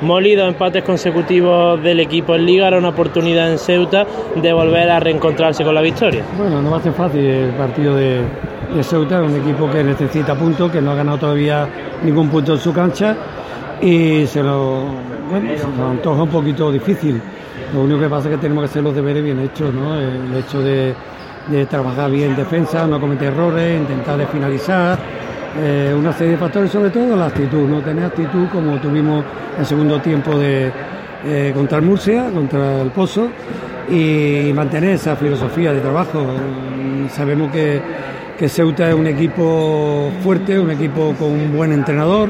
Molido empates consecutivos del equipo en Liga, era una oportunidad en Ceuta de volver a reencontrarse con la victoria. Bueno, no va a ser fácil el partido de, de Ceuta, un equipo que necesita puntos, que no ha ganado todavía ningún punto en su cancha y se lo, bueno, se antoja un poquito difícil. Lo único que pasa es que tenemos que hacer los deberes bien hechos, ¿no? El hecho de, de trabajar bien en defensa, no cometer errores, intentar de finalizar, eh, una serie de factores, sobre todo la actitud, no tener actitud como tuvimos el segundo tiempo de, eh, contra el Murcia, contra el Pozo, y mantener esa filosofía de trabajo. Sabemos que, que Ceuta es un equipo fuerte, un equipo con un buen entrenador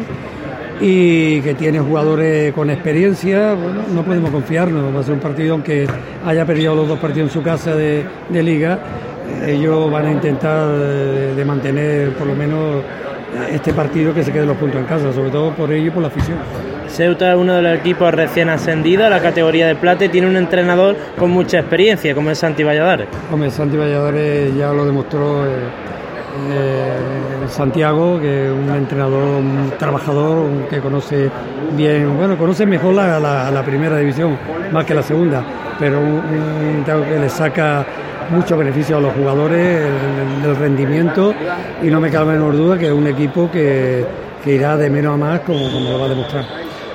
y que tiene jugadores con experiencia, bueno, no podemos confiarnos, va a ser un partido aunque haya perdido los dos partidos en su casa de, de liga, ellos van a intentar de, de mantener por lo menos este partido que se quede los puntos en casa, sobre todo por ello y por la afición. Ceuta es uno de los equipos recién ascendidos a la categoría de plata y tiene un entrenador con mucha experiencia, como es Santi Valladares. Hombre, Santi Valladares ya lo demostró eh, eh, Santiago, que es un entrenador, un trabajador, que conoce bien, bueno, conoce mejor la, la, la primera división, más que la segunda, pero un, un que le saca mucho beneficio a los jugadores, el, rendimiento, y no me cabe menor duda que es un equipo que, que irá de menos a más, como, como lo va a demostrar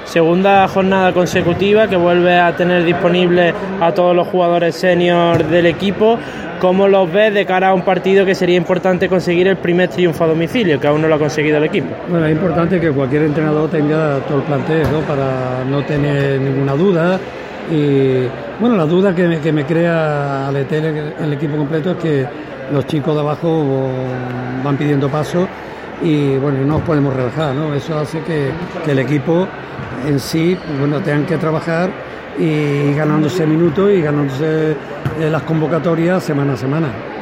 segunda jornada consecutiva que vuelve a tener disponible a todos los jugadores senior del equipo. ¿Cómo los ves de cara a un partido que sería importante conseguir el primer triunfo a domicilio, que aún no lo ha conseguido el equipo? Bueno, es importante que cualquier entrenador tenga todo el plantel ¿no? para no tener ninguna duda. Y bueno, la duda que me, crea al el, el equipo completo es que los chicos de abajo van pidiendo paso y bueno, no nos podemos relajar, ¿no? Eso hace que, que el equipo en sí, bueno, tengan que trabajar y ganándose minutos y ganándose las convocatorias semana a semana.